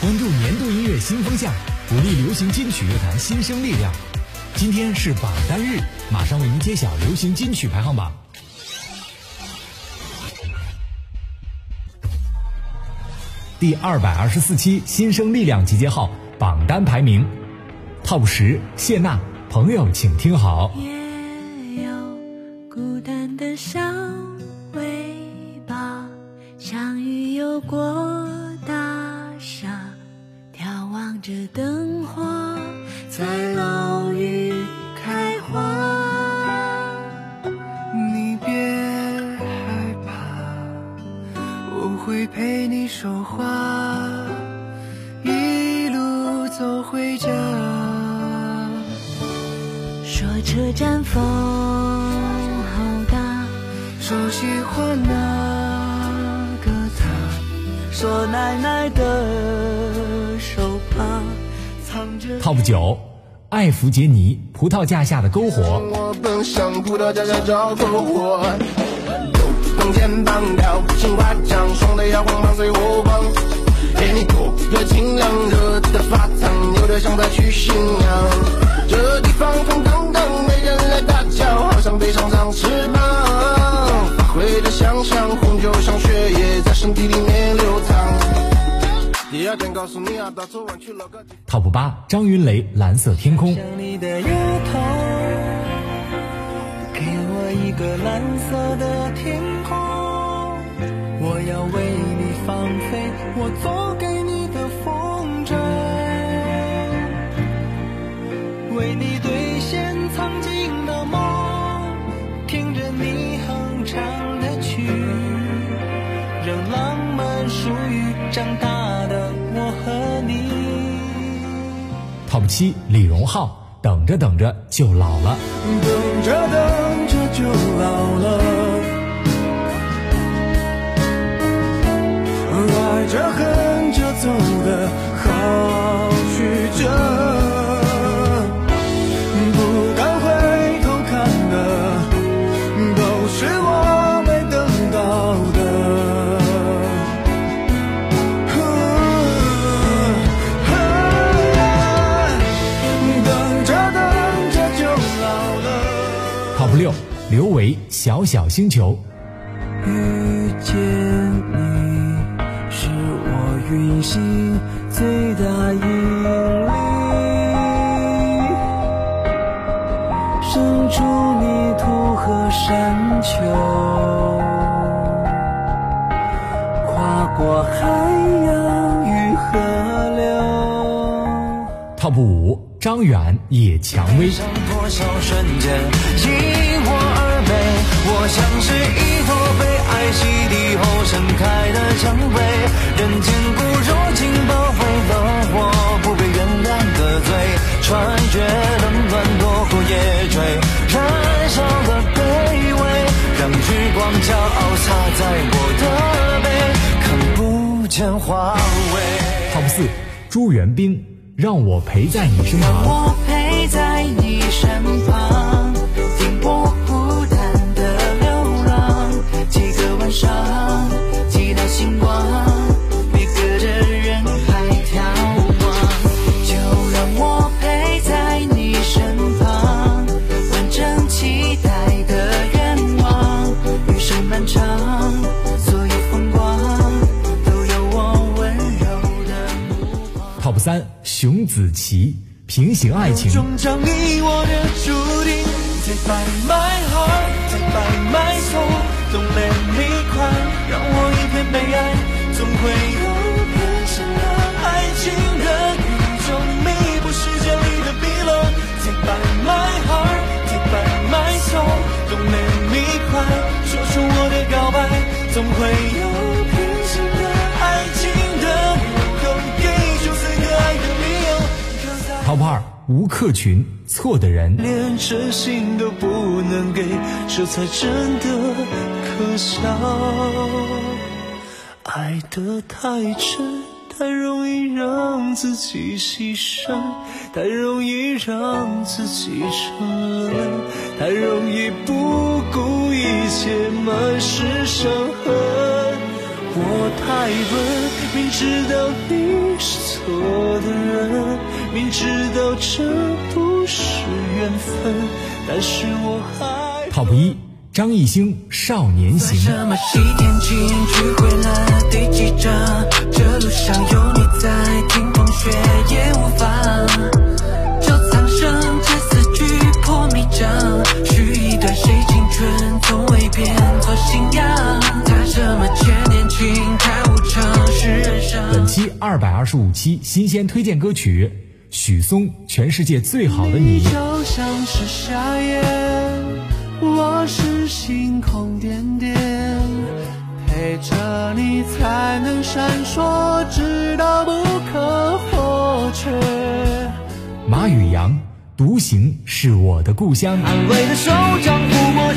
关注年度音乐新风向，鼓励流行金曲乐坛新生力量。今天是榜单日，马上为您揭晓流行金曲排行榜。第二百二十四期新生力量集结号榜单排名，Top 十，谢娜，朋友，请听好。也有孤单的小尾巴，相遇有过，着灯火在楼宇开花。你别害怕，我会陪你说话，一路走回家。说车站风好大，说喜欢那个他，说奶奶的，Top 九，艾弗杰尼，葡萄架下的篝火。给你过热情凉，热的发烫，扭的像在取新娘。Top 八，张云雷，蓝色天空。像你的，给我一个蓝色的天空，我要为你放飞我做给你的风筝，为你兑现曾经的梦，听着你哼唱的曲，让浪漫属于长大七，李荣浩，等着等着就老了。等着等着就老了，爱着恨着走的小小星球。遇见你是我运行最大引力，生出泥土和山丘，跨过海洋与河流。Top 五，张远，野蔷薇。多少瞬间因我而美，我像是一朵被爱洗涤后盛开的蔷薇，人间不如今包围了我不被原谅的罪，穿越冷暖多过夜追，燃烧了卑微，让日光骄傲洒在我的背，看不见花蕊。Top 四，朱元冰，让我陪在你身旁。我陪在你身旁，三，熊梓淇，平行爱情。终将你 Top 二，吴克群，错的人。连真心都不能给，这才真的可笑。爱得太真，太容易让自己牺牲，太容易让自己沉沦，太容易不顾一切，满是伤痕。我太笨，明知道你是错的人，明知道这不是缘分，但是我还 Top 一，张艺兴《少年行》。什么西天情聚会了第几章？这路上有你在，听风雪也无妨。就苍生这四句破迷障，许一段谁青春从未变作信仰。谈什么千年情太无常，是人生。本期二百二十五期新鲜推荐歌曲，许嵩《全世界最好的你》。就像是夏夜，我是星空点点，陪着你才能闪烁，直到不可或缺。马宇阳，《独行是我的故乡》。安慰的手掌抚摸。